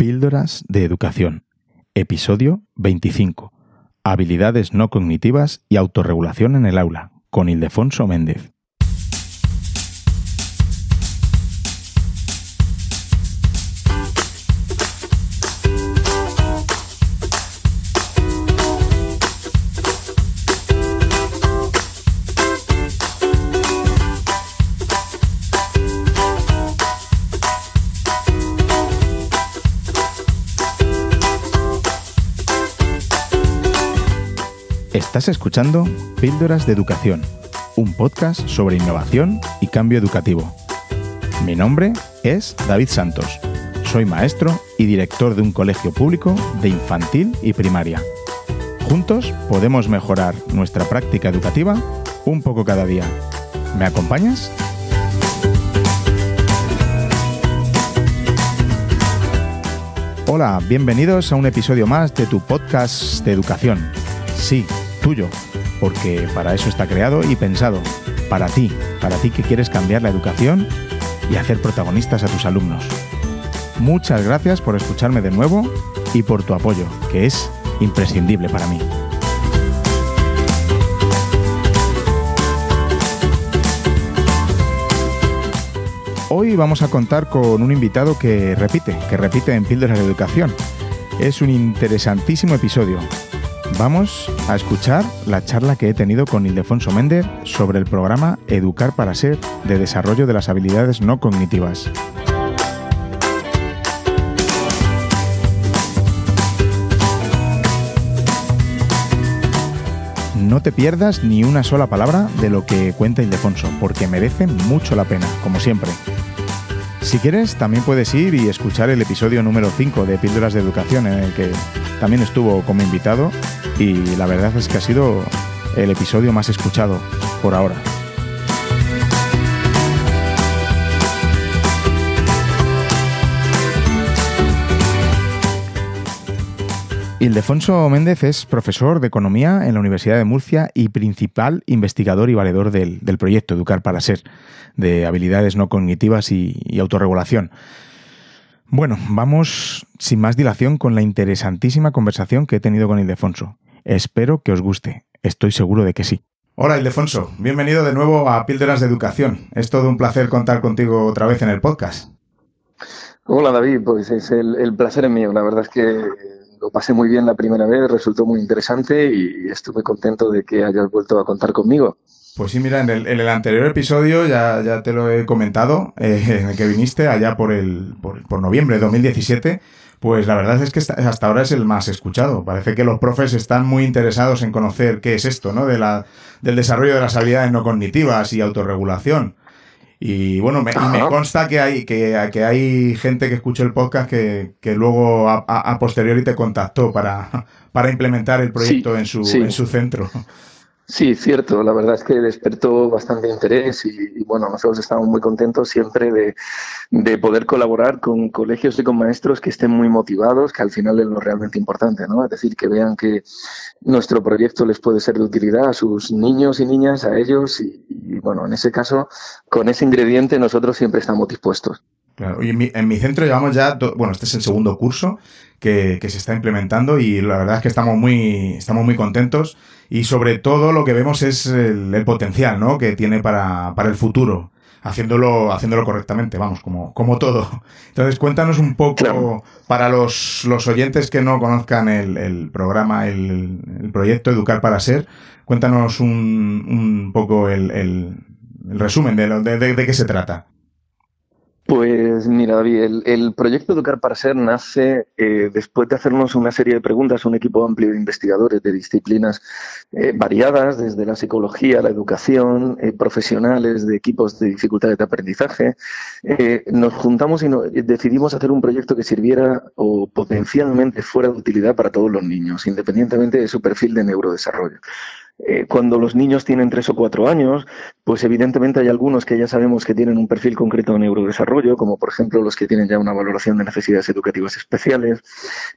Píldoras de Educación, episodio 25. Habilidades no cognitivas y autorregulación en el aula, con Ildefonso Méndez. Estás escuchando Píldoras de Educación, un podcast sobre innovación y cambio educativo. Mi nombre es David Santos. Soy maestro y director de un colegio público de infantil y primaria. Juntos podemos mejorar nuestra práctica educativa un poco cada día. ¿Me acompañas? Hola, bienvenidos a un episodio más de tu podcast de educación. Sí, tuyo, porque para eso está creado y pensado, para ti, para ti que quieres cambiar la educación y hacer protagonistas a tus alumnos. Muchas gracias por escucharme de nuevo y por tu apoyo, que es imprescindible para mí. Hoy vamos a contar con un invitado que repite, que repite en Píldoras de Educación. Es un interesantísimo episodio, Vamos a escuchar la charla que he tenido con Ildefonso Méndez sobre el programa Educar para Ser de desarrollo de las habilidades no cognitivas. No te pierdas ni una sola palabra de lo que cuenta Ildefonso, porque merece mucho la pena, como siempre. Si quieres, también puedes ir y escuchar el episodio número 5 de Píldoras de Educación, en el que también estuvo como invitado y la verdad es que ha sido el episodio más escuchado por ahora. Ildefonso Méndez es profesor de Economía en la Universidad de Murcia y principal investigador y valedor del, proyecto Educar para Ser, de habilidades no cognitivas y, autorregulación. Bueno, vamos sin más dilación con la interesantísima conversación que he tenido con Ildefonso. Espero que os guste. Estoy seguro de que sí. Hola Ildefonso, bienvenido de nuevo a Píldoras de Educación. Es todo un placer contar contigo otra vez en el podcast. Hola David, pues es el, placer es mío. La verdad es que lo pasé muy bien la primera vez, resultó muy interesante y estuve contento de que hayas vuelto a contar conmigo. Pues sí, mira, en el, anterior episodio ya, ya, te lo he comentado, eh, en el que viniste allá por, el, por, noviembre de 2017, pues la verdad es que hasta ahora es el más escuchado. Parece que los profes están muy interesados en conocer qué es esto, ¿no? De la, del desarrollo de las habilidades no cognitivas y autorregulación. Y bueno, me, me consta que hay, que, que, hay gente que escuchó el podcast que, que luego a, posteriori te contactó para, para implementar el proyecto en, su, en su centro. Sí, cierto. La verdad es que despertó bastante interés y, bueno, nosotros estamos muy contentos siempre de, de, poder colaborar con colegios y con maestros que estén muy motivados, que al final es lo realmente importante, ¿no? Es decir, que vean que nuestro proyecto les puede ser de utilidad a sus niños y niñas, a ellos y, bueno, en ese caso, con ese ingrediente nosotros siempre estamos dispuestos. Claro, y en mi, en mi centro llevamos ya, bueno, este es el segundo curso que, que se está implementando y la verdad es que estamos muy, estamos muy contentos y sobre todo lo que vemos es el, potencial ¿no? que tiene para, para el futuro haciéndolo, haciéndolo correctamente, vamos, como, como todo. Entonces, cuéntanos un poco, para los, los oyentes que no conozcan el, el programa, el, el, proyecto Educar para Ser, cuéntanos un, un poco el, el, resumen de, de, de qué se trata. Pues mira, David, el, proyecto Educar para Ser nace eh, después de hacernos una serie de preguntas un equipo amplio de investigadores de disciplinas eh, variadas, desde la psicología, la educación, eh, profesionales de equipos de dificultades de aprendizaje. nos juntamos y decidimos hacer un proyecto que sirviera o potencialmente fuera de utilidad para todos los niños, independientemente de su perfil de neurodesarrollo. Eh, cuando los niños tienen tres o cuatro años, pues evidentemente hay algunos que ya sabemos que tienen un perfil concreto de neurodesarrollo, como por ejemplo los que tienen ya una valoración de necesidades educativas especiales,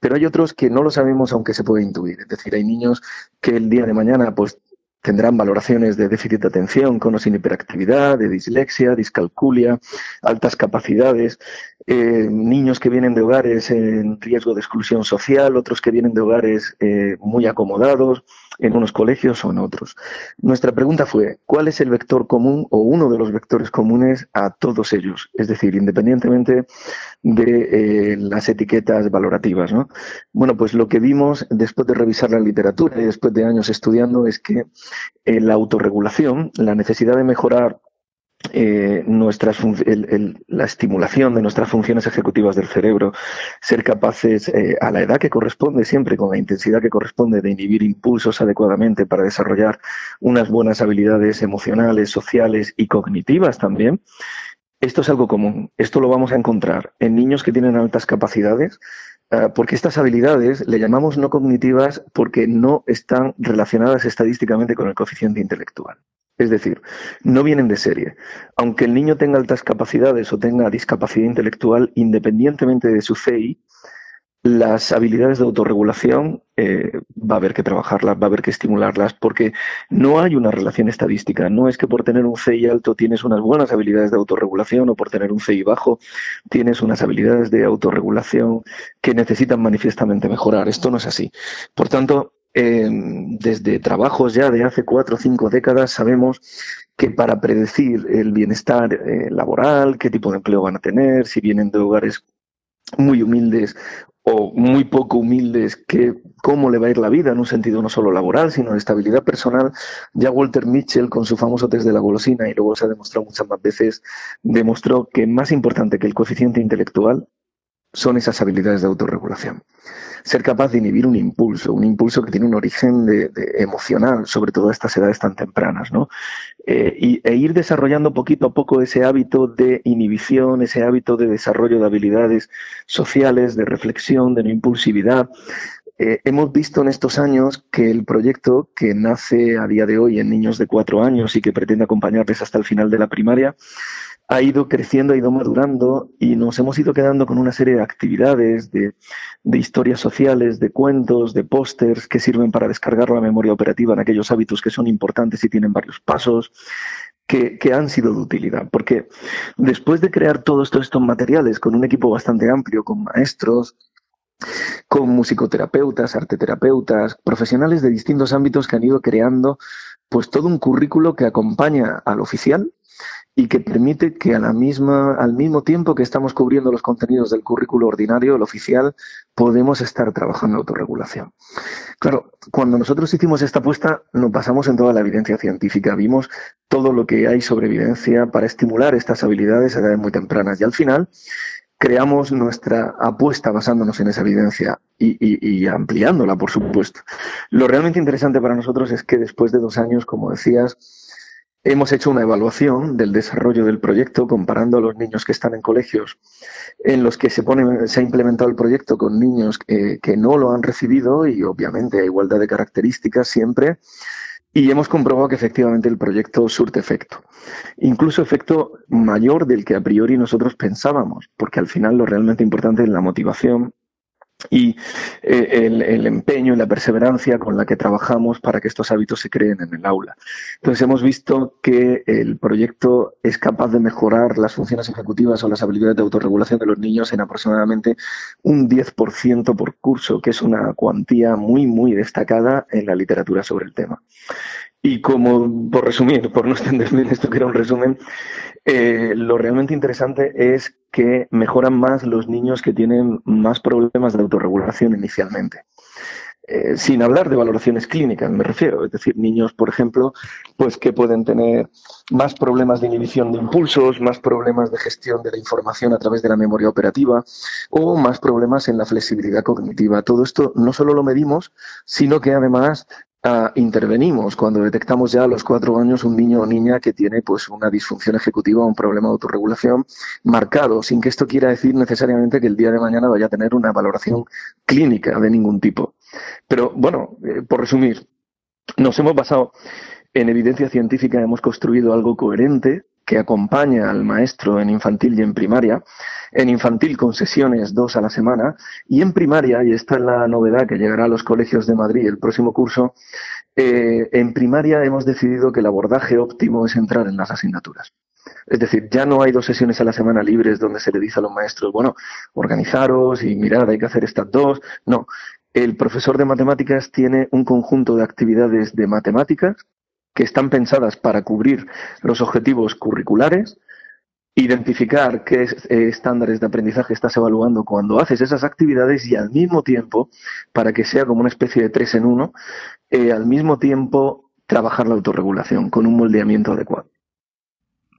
pero hay otros que no lo sabemos aunque se puede intuir. Es decir, hay niños que el día de mañana pues tendrán valoraciones de déficit de atención con o sin hiperactividad, de dislexia, discalculia, altas capacidades, eh, niños que vienen de hogares en riesgo de exclusión social, otros que vienen de hogares eh, muy acomodados, en unos colegios o en otros. Nuestra pregunta fue, ¿cuál es el vector común o uno de los vectores comunes a todos ellos? Es decir, independientemente de eh, las etiquetas valorativas. ¿no? Bueno, pues lo que vimos después de revisar la literatura y después de años estudiando es que eh, la autorregulación, la necesidad de mejorar eh, nuestras la estimulación de nuestras funciones ejecutivas del cerebro, ser capaces eh, a la edad que corresponde, siempre con la intensidad que corresponde, de inhibir impulsos adecuadamente para desarrollar unas buenas habilidades emocionales, sociales y cognitivas también. Esto es algo común. Esto lo vamos a encontrar en niños que tienen altas capacidades, eh, porque estas habilidades le llamamos no cognitivas porque no están relacionadas estadísticamente con el coeficiente intelectual. Es decir, no vienen de serie. Aunque el niño tenga altas capacidades o tenga discapacidad intelectual, independientemente de su CI, las habilidades de autorregulación eh, va a haber que trabajarlas, va a haber que estimularlas, porque no hay una relación estadística. No es que por tener un CI alto tienes unas buenas habilidades de autorregulación o por tener un CI bajo tienes unas habilidades de autorregulación que necesitan manifiestamente mejorar. Esto no es así. Por tanto, Em, desde trabajos ya de hace cuatro o cinco décadas sabemos que para predecir el bienestar eh, laboral, qué tipo de empleo van a tener, si vienen de hogares muy humildes o muy poco humildes, que, cómo le va a ir la vida en un sentido no solo laboral, sino de estabilidad personal. Ya Walter Mitchell, con su famoso test de la golosina, y luego se ha demostrado muchas más veces, demostró que más importante que el coeficiente intelectual son esas habilidades de autorregulación ser capaz de inhibir un impulso, un impulso que tiene un origen emocional, sobre todo a estas edades tan tempranas, ¿no? Eh, y, e ir desarrollando poquito a poco ese hábito de inhibición, ese hábito de desarrollo de habilidades sociales, de reflexión, de no impulsividad. Eh, hemos visto en estos años que el proyecto que nace a día de hoy en niños de cuatro años y que pretende acompañarles hasta el final de la primaria, ha ido creciendo, ha ido madurando y nos hemos ido quedando con una serie de actividades, de, historias sociales, de cuentos, de pósters que sirven para descargar la memoria operativa en aquellos hábitos que son importantes y tienen varios pasos. Que, han sido de utilidad, porque después de crear todos estos materiales con un equipo bastante amplio, con maestros, con musicoterapeutas, arteterapeutas, profesionales de distintos ámbitos que han ido creando pues todo un currículo que acompaña al oficial, y que permite que a la misma, al mismo tiempo que estamos cubriendo los contenidos del currículo ordinario, el oficial, podemos estar trabajando autorregulación. Claro, cuando nosotros hicimos esta apuesta, nos basamos en toda la evidencia científica, vimos todo lo que hay sobre evidencia para estimular estas habilidades a edades muy tempranas y al final creamos nuestra apuesta basándonos en esa evidencia y, ampliándola, por supuesto. Lo realmente interesante para nosotros es que después de dos años, como decías, Hemos hecho una evaluación del desarrollo del proyecto comparando a los niños que están en colegios en los que se, pone, se ha implementado el proyecto con niños que, que no lo han recibido y obviamente a igualdad de características siempre. Y hemos comprobado que efectivamente el proyecto surte efecto. Incluso efecto mayor del que a priori nosotros pensábamos, porque al final lo realmente importante es la motivación y eh, el, empeño y la perseverancia con la que trabajamos para que estos hábitos se creen en el aula. Entonces hemos visto que el proyecto es capaz de mejorar las funciones ejecutivas o las habilidades de autorregulación de los niños en aproximadamente un 10% por curso, que es una cuantía muy, muy destacada en la literatura sobre el tema. Y como, por resumir, por no extenderme en esto que era un resumen, eh, lo realmente interesante es que mejoran más los niños que tienen más problemas de autorregulación inicialmente. Eh, sin hablar de valoraciones clínicas, me refiero, es decir, niños, por ejemplo, pues que pueden tener más problemas de inhibición de impulsos, más problemas de gestión de la información a través de la memoria operativa o más problemas en la flexibilidad cognitiva. Todo esto no solo lo medimos, sino que además Intervenimos cuando detectamos ya a los cuatro años un niño o niña que tiene pues una disfunción ejecutiva o un problema de autorregulación marcado, sin que esto quiera decir necesariamente que el día de mañana vaya a tener una valoración clínica de ningún tipo. Pero bueno, eh, por resumir, nos hemos basado en evidencia científica, hemos construido algo coherente que acompaña al maestro en infantil y en primaria, en infantil con sesiones dos a la semana y en primaria, y esta es la novedad que llegará a los colegios de Madrid el próximo curso, eh, en primaria hemos decidido que el abordaje óptimo es entrar en las asignaturas. Es decir, ya no hay dos sesiones a la semana libres donde se le dice a los maestros, bueno, organizaros y mirad, hay que hacer estas dos. No, el profesor de matemáticas tiene un conjunto de actividades de matemáticas que están pensadas para cubrir los objetivos curriculares, identificar qué eh, estándares de aprendizaje estás evaluando cuando haces esas actividades y al mismo tiempo, para que sea como una especie de tres en uno, eh, al mismo tiempo trabajar la autorregulación con un moldeamiento adecuado.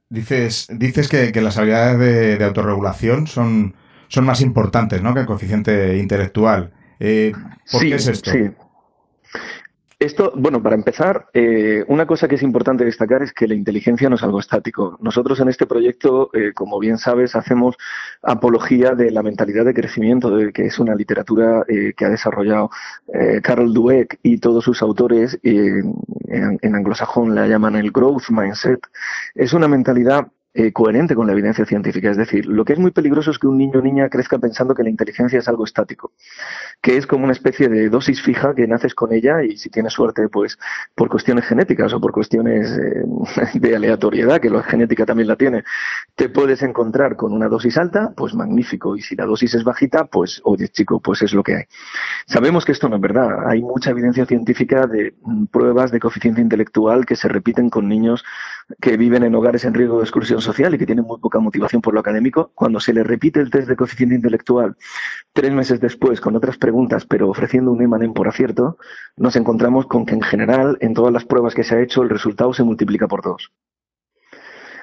Dices, dices que, las habilidades de, autorregulación son, son más importantes ¿no? que el coeficiente intelectual. Eh, ¿Por qué es esto? Sí. Esto, bueno, para empezar, eh, una cosa que es importante destacar es que la inteligencia no es algo estático. Nosotros en este proyecto, eh, como bien sabes, hacemos apología de la mentalidad de crecimiento, de, que es una literatura eh, que ha desarrollado Carol Dweck y todos sus autores, en, en anglosajón la llaman el growth mindset. Es una mentalidad eh, coherente con la evidencia científica. Es decir, lo que es muy peligroso es que un niño o niña crezca pensando que la inteligencia es algo estático, que es como una especie de dosis fija que naces con ella y si tienes suerte, pues por cuestiones genéticas o por cuestiones eh, de aleatoriedad, que la genética también la tiene, te puedes encontrar con una dosis alta, pues magnífico. Y si la dosis es bajita, pues oye chico, pues es lo que hay. Sabemos que esto no es verdad. Hay mucha evidencia científica de mm, pruebas de coeficiente intelectual que se repiten con niños que viven en hogares en riesgo de exclusión social y que tienen muy poca motivación por lo académico, cuando se les repite el test de coeficiente intelectual tres meses después con otras preguntas, pero ofreciendo un emanem por acierto, nos encontramos con que en general, en todas las pruebas que se ha hecho, el resultado se multiplica por dos.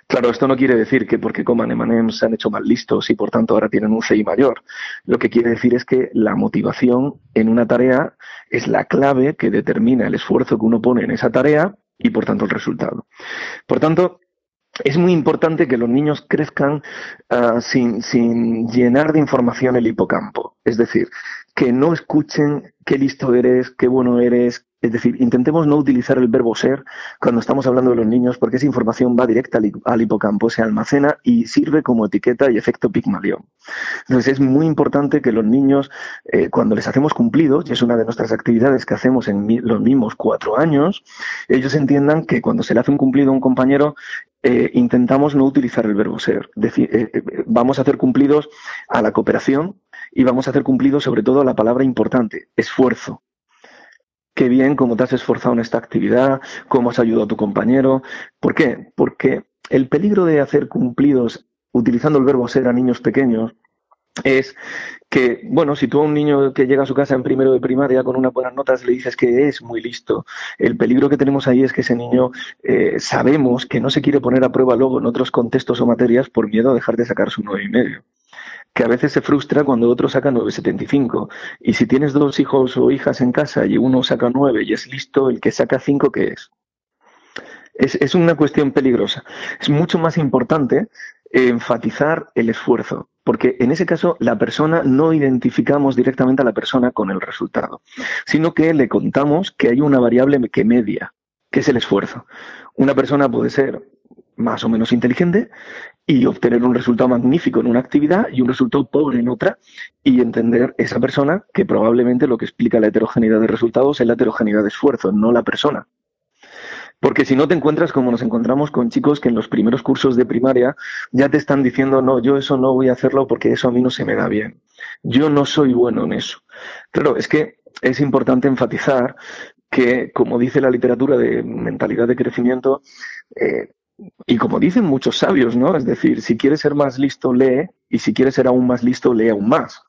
Claro, esto no quiere decir que porque coman emanems se han hecho más listos y por tanto ahora tienen un CI mayor. Lo que quiere decir es que la motivación en una tarea es la clave que determina el esfuerzo que uno pone en esa tarea y por tanto el resultado. Por tanto, es muy importante que los niños crezcan ah, sin, sin llenar de información el hipocampo. Es decir, que no escuchen qué listo eres, qué bueno eres, es decir, intentemos no utilizar el verbo ser cuando estamos hablando de los niños porque esa información va directa al, hipocampo, se almacena y sirve como etiqueta y efecto Pigmalión. Entonces es muy importante que los niños, eh, cuando les hacemos cumplidos, y es una de nuestras actividades que hacemos en los mismos cuatro años, ellos entiendan que cuando se le hace un cumplido a un compañero, eh, intentamos no utilizar el verbo ser. Decir, eh, vamos a hacer cumplidos a la cooperación y vamos a hacer cumplidos sobre todo a la palabra importante, esfuerzo qué bien cómo te has esforzado en esta actividad, cómo has ayudado a tu compañero. ¿Por qué? Porque el peligro de hacer cumplidos utilizando el verbo ser a niños pequeños es que, bueno, si tú a un niño que llega a su casa en primero de primaria con unas buenas notas le dices que es muy listo, el peligro que tenemos ahí es que ese niño eh, sabemos que no se quiere poner a prueba luego en otros contextos o materias por miedo a dejar de sacar su nueve y medio que a veces se frustra cuando otro saca 9,75. Y si tienes dos hijos o hijas en casa y uno saca 9 y es listo, el que saca 5, ¿qué es? es? Es una cuestión peligrosa. Es mucho más importante enfatizar el esfuerzo, porque en ese caso la persona no identificamos directamente a la persona con el resultado, sino que le contamos que hay una variable que media, que es el esfuerzo. Una persona puede ser más o menos inteligente y obtener un resultado magnífico en una actividad y un resultado pobre en otra y entender esa persona que probablemente lo que explica la heterogeneidad de resultados es la heterogeneidad de esfuerzo, no la persona. Porque si no te encuentras como nos encontramos con chicos que en los primeros cursos de primaria ya te están diciendo, no, yo eso no voy a hacerlo porque eso a mí no se me da bien. Yo no soy bueno en eso. Claro, es que es importante enfatizar que, como dice la literatura de mentalidad de crecimiento, eh, y como dicen muchos sabios, ¿no? Es decir, si quieres ser más listo, lee, y si quieres ser aún más listo, lee aún más.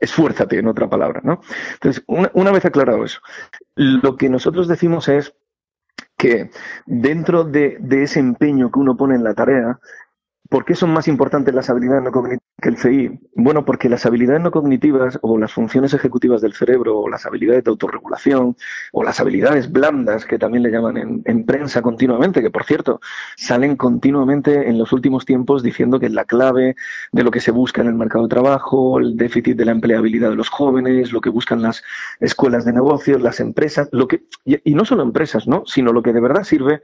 Esfuérzate, en otra palabra, ¿no? Entonces, una, vez aclarado eso, lo que nosotros decimos es que dentro de, ese empeño que uno pone en la tarea, ¿Por qué son más importantes las habilidades no cognitivas que el CI? Bueno, porque las habilidades no cognitivas o las funciones ejecutivas del cerebro o las habilidades de autorregulación o las habilidades blandas que también le llaman en, prensa continuamente, que por cierto salen continuamente en los últimos tiempos diciendo que es la clave de lo que se busca en el mercado de trabajo, el déficit de la empleabilidad de los jóvenes, lo que buscan las escuelas de negocios, las empresas, lo que y, no solo empresas, ¿no? sino lo que de verdad sirve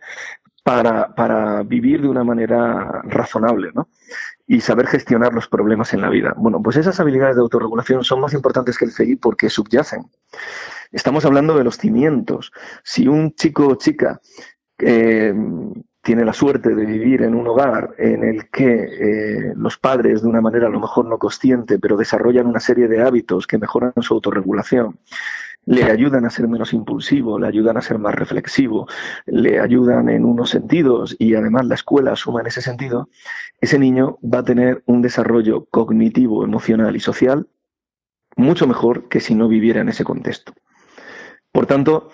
para, para vivir de una manera razonable, ¿no? Y saber gestionar los problemas en la vida. Bueno, pues esas habilidades de autorregulación son más importantes que el CI porque subyacen. Estamos hablando de los cimientos. Si un chico o chica eh, tiene la suerte de vivir en un hogar en el que eh, los padres, de una manera a lo mejor no consciente, pero desarrollan una serie de hábitos que mejoran su autorregulación, le ayudan a ser menos impulsivo, le ayudan a ser más reflexivo, le ayudan en unos sentidos y además la escuela suma en ese sentido, ese niño va a tener un desarrollo cognitivo, emocional y social mucho mejor que si no viviera en ese contexto. Por tanto,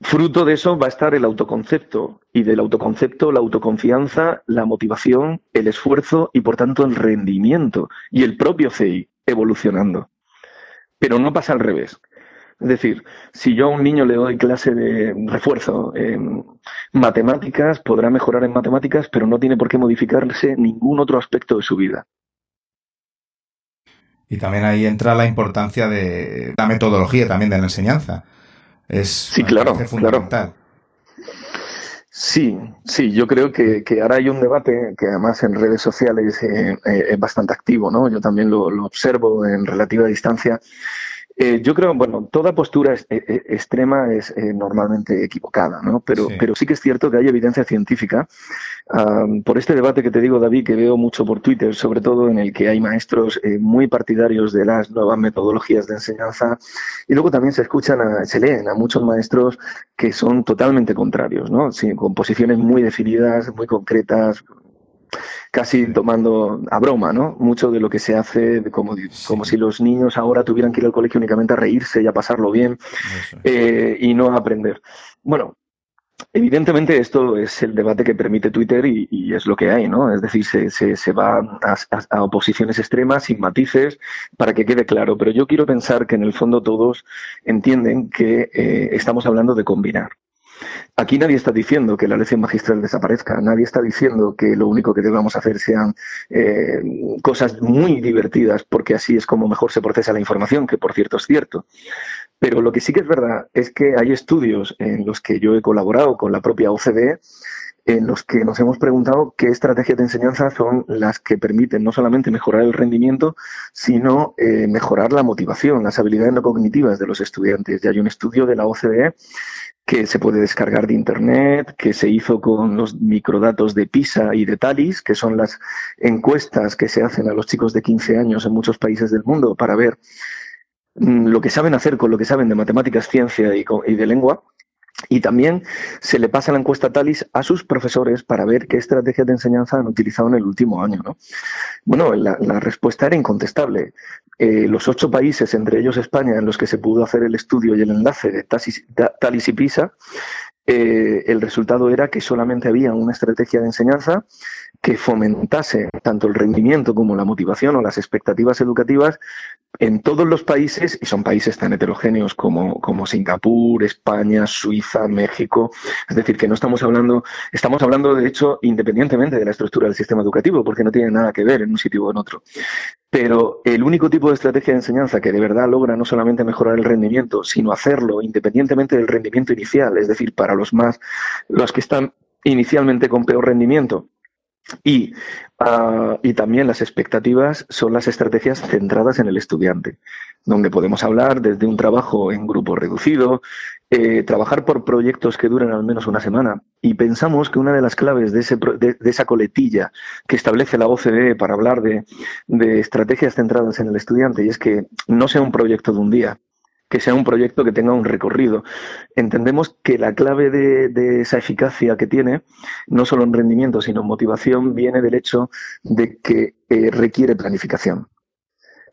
fruto de eso va a estar el autoconcepto y del autoconcepto la autoconfianza, la motivación, el esfuerzo y por tanto el rendimiento y el propio CI evolucionando. Pero no pasa al revés. Es decir, si yo a un niño le doy clase de refuerzo en matemáticas, podrá mejorar en matemáticas, pero no tiene por qué modificarse ningún otro aspecto de su vida. Y también ahí entra la importancia de la metodología también de la enseñanza. Es sí, claro, fundamental. Sí, sí, yo creo que, ahora hay un debate que además en redes sociales eh, eh, es bastante activo, ¿no? Yo también lo observo en relativa distancia eh, yo creo, bueno, toda postura eh, eh, extrema es normalmente equivocada, ¿no? Pero sí. pero sí que es cierto que hay evidencia científica por este debate que te digo, David, que veo mucho por Twitter, sobre todo en el que hay maestros muy partidarios de las nuevas metodologías de enseñanza y luego también se escuchan, se leen a muchos maestros que son totalmente contrarios, ¿no? con posiciones muy definidas, muy concretas, casi tomando a broma, ¿no? Mucho de lo que se hace, como, como si los niños ahora tuvieran que ir al colegio únicamente a reírse y a pasarlo bien eh, y no a aprender. Bueno, Evidentemente esto es el debate que permite Twitter y, es lo que hay, ¿no? Es decir, se, se, va a, oposiciones extremas sin matices para que quede claro. Pero yo quiero pensar que en el fondo todos entienden que eh, estamos hablando de combinar. Aquí nadie está diciendo que la lección magistral desaparezca, nadie está diciendo que lo único que debamos hacer sean eh, cosas muy divertidas, porque así es como mejor se procesa la información, que por cierto es cierto. Pero lo que sí que es verdad es que hay estudios en los que yo he colaborado con la propia OCDE en los que nos hemos preguntado qué estrategias de enseñanza son las que permiten no solamente mejorar el rendimiento, sino eh, mejorar la motivación, las habilidades no cognitivas de los estudiantes. Y hay un estudio de la OCDE que se puede descargar de Internet, que se hizo con los microdatos de PISA y de TALIS, que son las encuestas que se hacen a los chicos de 15 años en muchos países del mundo para ver mm, lo que saben hacer con lo que saben de matemáticas, ciencia y, de lengua. Y también se le pasa la encuesta TALIS a sus profesores para ver qué estrategias de enseñanza han utilizado en el último año. ¿no? Bueno, la, respuesta era incontestable. Eh, los ocho países, entre ellos España, en los que se pudo hacer el estudio y el enlace de Talis y PISA, eh, el resultado era que solamente había una estrategia de enseñanza que fomentase tanto el rendimiento como la motivación o las expectativas educativas en todos los países, y son países tan heterogéneos como, como Singapur, España, Suiza, México, es decir, que no estamos hablando, estamos hablando de hecho independientemente de la estructura del sistema educativo, porque no tiene nada que ver en un sitio o en otro. Pero el único tipo de estrategia de enseñanza que de verdad logra no solamente mejorar el rendimiento, sino hacerlo independientemente del rendimiento inicial, es decir, para los más, los que están inicialmente con peor rendimiento, y, ah, y, también las expectativas son las estrategias centradas en el estudiante, donde podemos hablar desde un trabajo en grupo reducido, eh, trabajar por proyectos que duren al menos una semana. Y pensamos que una de las claves de, ese, de, esa coletilla que establece la OCDE para hablar de, de estrategias centradas en el estudiante, y es que no sea un proyecto de un día, que sea un proyecto que tenga un recorrido. Entendemos que la clave de, esa eficacia que tiene, no solo en rendimiento, sino en motivación, viene del hecho de que eh, requiere planificación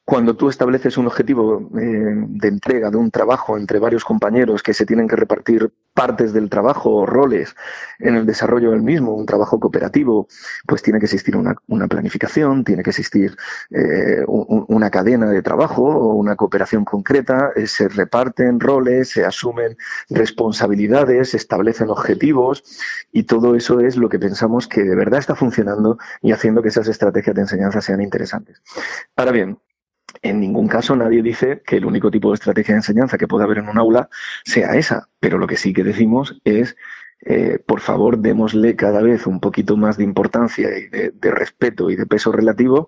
cuando tú estableces un objetivo eh, de entrega de un trabajo entre varios compañeros que se tienen que repartir partes del trabajo o roles en el desarrollo del mismo, un trabajo cooperativo, pues tiene que existir una, planificación, tiene que existir eh, una cadena de trabajo o una cooperación concreta, eh, se reparten roles, se asumen responsabilidades, se establecen objetivos y todo eso es lo que pensamos que de verdad está funcionando y haciendo que esas estrategias de enseñanza sean interesantes. Ahora bien, en ningún caso nadie dice que el único tipo de estrategia de enseñanza que puede haber en un aula sea esa, pero lo que sí que decimos es, eh, por favor, démosle cada vez un poquito más de importancia y de, respeto y de peso relativo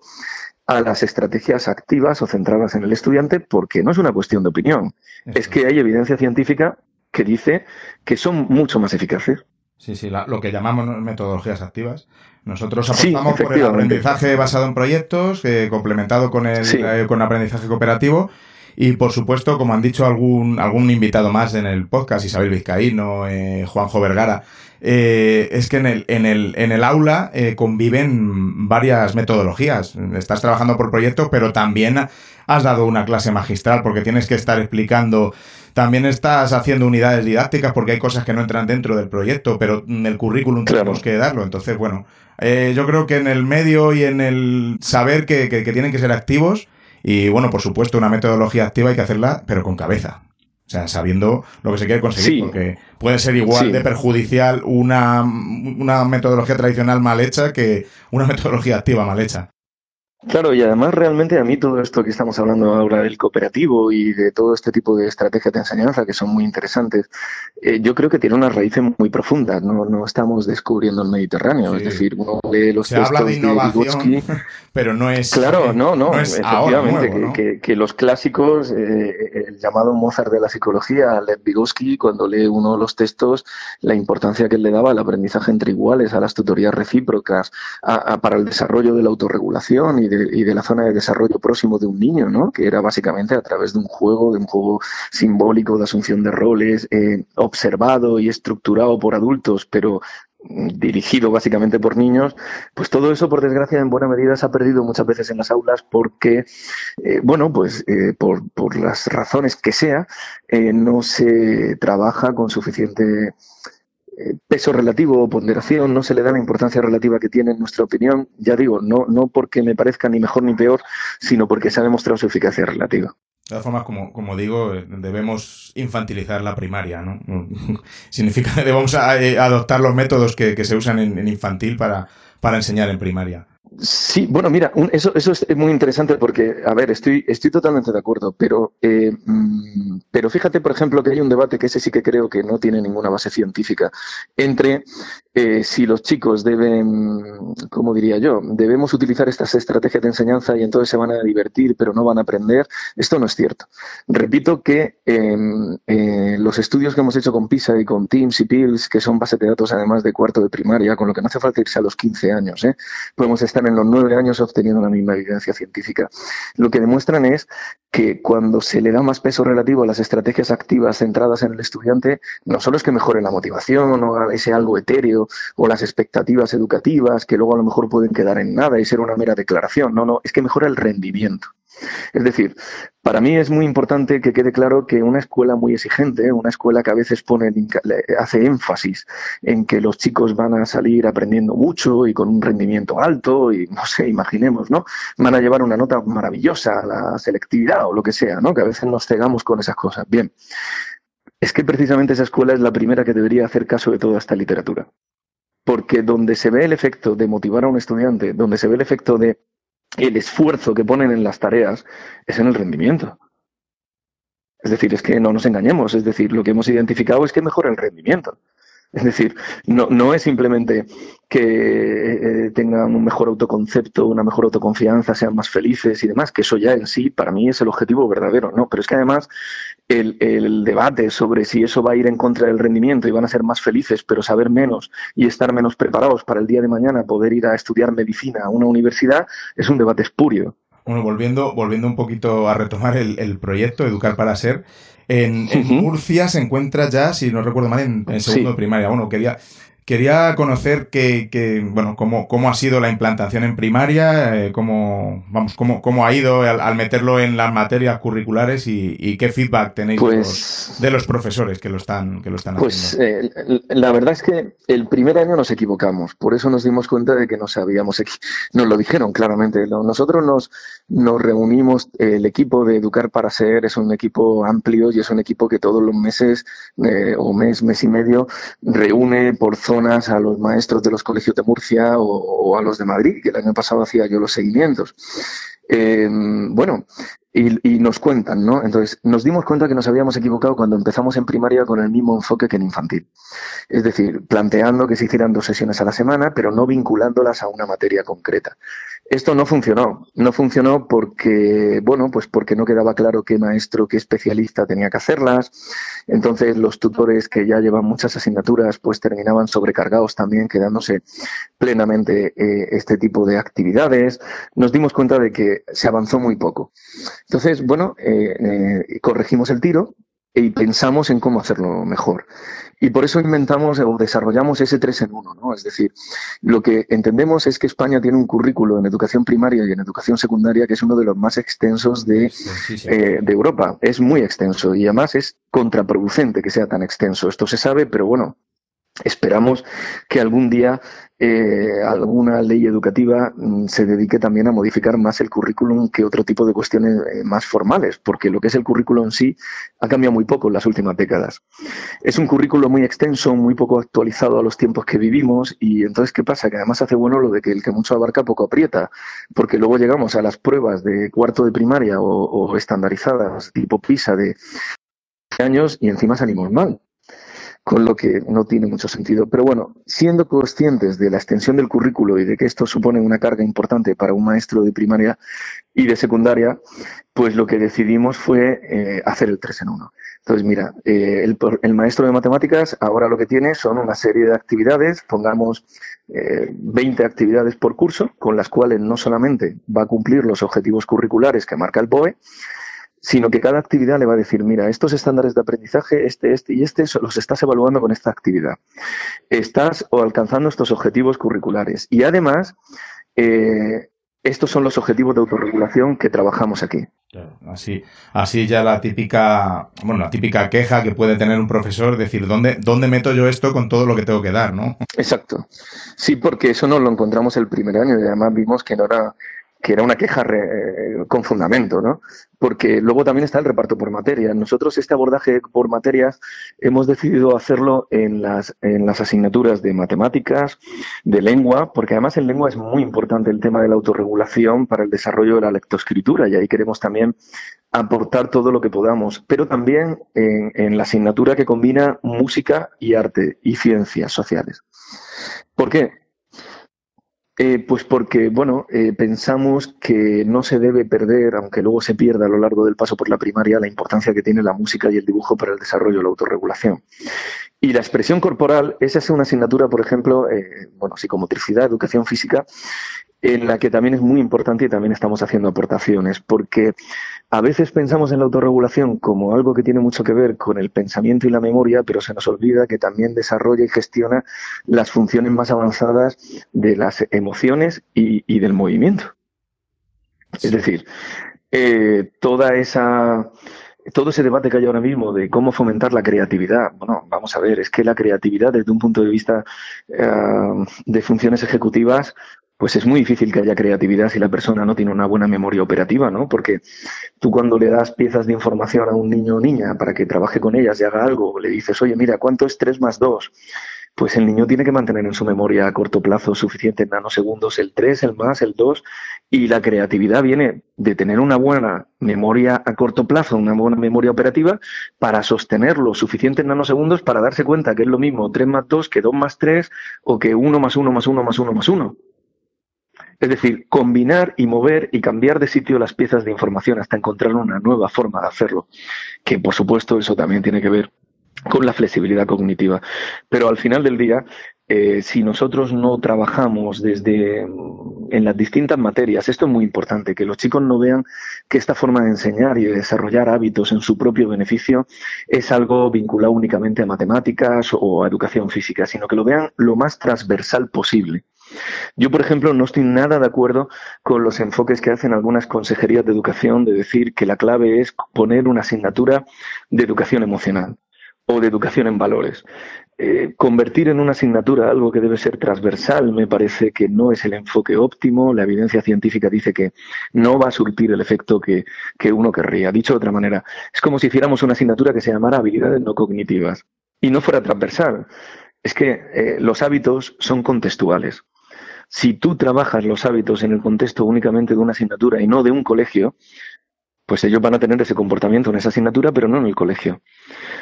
a las estrategias activas o centradas en el estudiante porque no es una cuestión de opinión, es que hay evidencia científica que dice que son mucho más eficaces. Sí, sí, lo que llamamos metodologías activas. Nosotros apostamos por el aprendizaje basado en proyectos, eh, complementado con el eh, con aprendizaje cooperativo. Y por supuesto, como han dicho algún, algún invitado más en el podcast, Isabel Vizcaíno, eh, Juanjo Vergara, eh, es que en el, en el, en el aula eh, conviven varias metodologías. Estás trabajando por proyecto, pero también has dado una clase magistral porque tienes que estar explicando. También estás haciendo unidades didácticas porque hay cosas que no entran dentro del proyecto, pero en el currículum tenemos que darlo. Entonces, bueno, eh, yo creo que en el medio y en el saber que, que, que tienen que ser activos y, bueno, por supuesto, una metodología activa hay que hacerla, pero con cabeza. O sea, sabiendo lo que se quiere conseguir, porque puede ser igual de perjudicial una, una metodología tradicional mal hecha que una metodología activa mal hecha. Claro, y además realmente a mí todo esto que estamos hablando ahora del cooperativo y de todo este tipo de estrategias de enseñanza que son muy interesantes, eh, yo creo que tiene unas raíces muy profundas. No, no estamos descubriendo el Mediterráneo, es decir, uno lee los Se habla de innovación, pero no es. Claro, no, no, efectivamente, que, los clásicos, eh, el llamado Mozart de la psicología, Lev Vygotsky, cuando lee uno de los textos, la importancia que él le daba al aprendizaje entre iguales, a las tutorías recíprocas, para el desarrollo de la autorregulación y y de la zona de desarrollo próximo de un niño, ¿no? Que era básicamente a través de un juego, de un juego simbólico de asunción de roles, eh, observado y estructurado por adultos, pero mm, dirigido básicamente por niños, pues todo eso, por desgracia, en buena medida se ha perdido muchas veces en las aulas porque, eh, bueno, pues eh, por, por, las razones que sea, no se trabaja con suficiente peso relativo o ponderación, no se le da la importancia relativa que tiene en nuestra opinión, ya digo, no, no porque me parezca ni mejor ni peor, sino porque se ha demostrado su eficacia relativa. De todas formas, como, como digo, debemos infantilizar la primaria, ¿no? Significa que debemos eh, adoptar los métodos que, se usan en, infantil para, para enseñar en primaria. Sí, bueno, mira, eso, eso es muy interesante porque, a ver, estoy, estoy totalmente de acuerdo, pero, eh, mm, pero fíjate, por ejemplo, que hay un debate que ese sí que creo que no tiene ninguna base científica entre eh, si los chicos deben, ¿cómo diría yo? Debemos utilizar estas estrategias de enseñanza y entonces se van a divertir, pero no van a aprender. Esto no es cierto. Repito que em, eh, los estudios que hemos hecho con PISA y con Teams y PILS, que son bases de datos además de cuarto de primaria, con lo que no hace falta irse a los 15 años, podemos estar en los 9 años obteniendo la misma evidencia científica. Lo que demuestran es que cuando se le da más peso relativo a las estrategias activas centradas en el estudiante, no solo es que mejore la motivación o ese algo etéreo, o las expectativas educativas que luego a lo mejor pueden quedar en nada y ser una mera declaración. No, no, es que mejora el rendimiento. Es decir, para mí es muy importante que quede claro que una escuela muy exigente, una escuela que a veces pone, hace énfasis en que los chicos van a salir aprendiendo mucho y con un rendimiento alto y no sé, imaginemos, ¿no? Van a llevar una nota maravillosa a la selectividad o lo que sea, ¿no? Que a veces nos cegamos con esas cosas. Bien, es que precisamente esa escuela es la primera que debería hacer caso de toda esta literatura porque donde se ve el efecto de motivar a un estudiante, donde se ve el efecto de el esfuerzo que ponen en las tareas, es en el rendimiento. Es decir, es que no nos engañemos, es decir, lo que hemos identificado es que mejora el rendimiento. Es decir, no, no es simplemente que eh, tengan un mejor autoconcepto, una mejor autoconfianza, sean más felices y demás, que eso ya en sí para mí es el objetivo verdadero, ¿no? Pero es que además el, el, debate sobre si eso va a ir en contra del rendimiento y van a ser más felices, pero saber menos y estar menos preparados para el día de mañana poder ir a estudiar medicina a una universidad, es un debate espurio. Bueno, volviendo, volviendo un poquito a retomar el, el proyecto Educar para Ser, en, Murcia se encuentra ya, si no recuerdo mal, en, segundo de primaria. Bueno, quería, Quería conocer que, que, bueno, cómo, cómo ha sido la implantación en primaria, eh, cómo, vamos, cómo, cómo ha ido al, meterlo en las materias curriculares y, qué feedback tenéis de, los, pues profesores que lo están, que lo están pues, haciendo. Pues la verdad es que el primer año nos equivocamos, por eso nos dimos cuenta de que no sabíamos, nos lo dijeron claramente. Nosotros nos, nos reunimos, el equipo de Educar para Ser es un equipo amplio y es un equipo que todos los meses eh, o mes, mes y medio reúne por zona a los maestros de los colegios de Murcia o, a los de Madrid, que el año pasado hacía yo los seguimientos. Em, bueno, y, nos cuentan, ¿no? Entonces, nos dimos cuenta que nos habíamos equivocado cuando empezamos en primaria con el mismo enfoque que en infantil. Es decir, planteando que se hicieran dos sesiones a la semana, pero no vinculándolas a una materia concreta. Esto no funcionó. No funcionó porque, bueno, pues porque no quedaba claro qué maestro, qué especialista tenía que hacerlas. Entonces, los tutores que ya llevan muchas asignaturas, pues terminaban sobrecargados también, quedándose plenamente eh, este tipo de actividades. Nos dimos cuenta de que se avanzó muy poco. Entonces, bueno, eh, eh, corregimos el tiro y pensamos en cómo hacerlo mejor. Y por eso inventamos o desarrollamos ese 3 en 1, ¿no? Es decir, lo que entendemos es que España tiene un currículo en educación primaria y en educación secundaria que es uno de los más extensos de, eh, de Europa. Es muy extenso y además es contraproducente que sea tan extenso. Esto se sabe, pero bueno, Esperamos que algún día eh, alguna ley educativa mm, se dedique también a modificar más el currículum que otro tipo de cuestiones eh, más formales, porque lo que es el currículum en sí ha cambiado muy poco en las últimas décadas. Es un currículo muy extenso, muy poco actualizado a los tiempos que vivimos y entonces, ¿qué pasa? Que además hace bueno lo de que el que mucho abarca poco aprieta, porque luego llegamos a las pruebas de cuarto de primaria o, o estandarizadas tipo PISA de años y encima salimos mal con lo que no tiene mucho sentido. Pero bueno, siendo conscientes de la extensión del currículo y de que esto supone una carga importante para un maestro de primaria y de secundaria, pues lo que decidimos fue eh, hacer el 3 en 1. Entonces, mira, eh, el, maestro de matemáticas ahora lo que tiene son una serie de actividades, pongamos 20 eh, actividades por curso, con las cuales no solamente va a cumplir los objetivos curriculares que marca el BOE, sino que cada actividad le va a decir, mira, estos estándares de aprendizaje, este, este y este, los estás evaluando con esta actividad. Estás o alcanzando estos objetivos curriculares. Y además, eh, estos son los objetivos de autorregulación que trabajamos aquí. así, así ya la típica, bueno, la típica queja que puede tener un profesor, decir, ¿dónde, ¿dónde meto yo esto con todo lo que tengo que dar, no? Exacto. Sí, porque eso no lo encontramos el primer año y además vimos que no era que era una queja con fundamento, ¿no? Porque luego también está el reparto por materias. Nosotros este abordaje por materias hemos decidido hacerlo en las, en las asignaturas de matemáticas, de lengua, porque además en lengua es muy importante el tema de la autorregulación para el desarrollo de la lectoescritura y ahí queremos también aportar todo lo que podamos, pero también en, en la asignatura que combina música y arte y ciencias sociales. ¿Por qué? Eh, pues porque, bueno, eh, pensamos que no se debe perder, aunque luego se pierda a lo largo del paso por la primaria, la importancia que tiene la música y el dibujo para el desarrollo de la autorregulación. Y la expresión corporal, esa es una asignatura, por ejemplo, eh, bueno, psicomotricidad, educación física, en la que también es muy importante y también estamos haciendo aportaciones, porque a veces pensamos en la autorregulación como algo que tiene mucho que ver con el pensamiento y la memoria, pero se nos olvida que también desarrolla y gestiona las funciones más avanzadas de las emociones y, del movimiento. Es decir, eh, toda esa todo ese debate que hay ahora mismo de cómo fomentar la creatividad, bueno, vamos a ver, es que la creatividad desde un punto de vista eh, de funciones ejecutivas, pues es muy difícil que haya creatividad si la persona no tiene una buena memoria operativa, ¿no? Porque tú cuando le das piezas de información a un niño o niña para que trabaje con ellas y haga algo, le dices, oye, mira, ¿cuánto es 3 más 2? Pues el niño tiene que mantener en su memoria a corto plazo suficientes nanosegundos el 3, el más, el 2, y la creatividad viene de tener una buena memoria a corto plazo, una buena memoria operativa, para sostener los suficientes nanosegundos para darse cuenta que es lo mismo 3 más 2 que 2 más 3 o que 1 más 1 más 1 más 1 más 1. Es decir, combinar y mover y cambiar de sitio las piezas de información hasta encontrar una nueva forma de hacerlo. Que por supuesto eso también tiene que ver con la flexibilidad cognitiva. Pero al final del día, eh, si nosotros no trabajamos desde mm, en las distintas materias, esto es muy importante, que los chicos no vean que esta forma de enseñar y de desarrollar hábitos en su propio beneficio es algo vinculado únicamente a matemáticas o a educación física, sino que lo vean lo más transversal posible. Yo, por ejemplo, no estoy nada de acuerdo con los enfoques que hacen algunas consejerías de educación de decir que la clave es poner una asignatura de educación emocional o de educación en valores. Eh, convertir en una asignatura algo que debe ser transversal me parece que no es el enfoque óptimo. La evidencia científica dice que no va a surtir el efecto que, uno querría. Dicho de otra manera, es como si hiciéramos una asignatura que se llamara habilidades no cognitivas y no fuera transversal. Es que eh, los hábitos son contextuales. Si tú trabajas los hábitos en el contexto únicamente de una asignatura y no de un colegio, pues ellos van a tener ese comportamiento en esa asignatura, pero no en el colegio.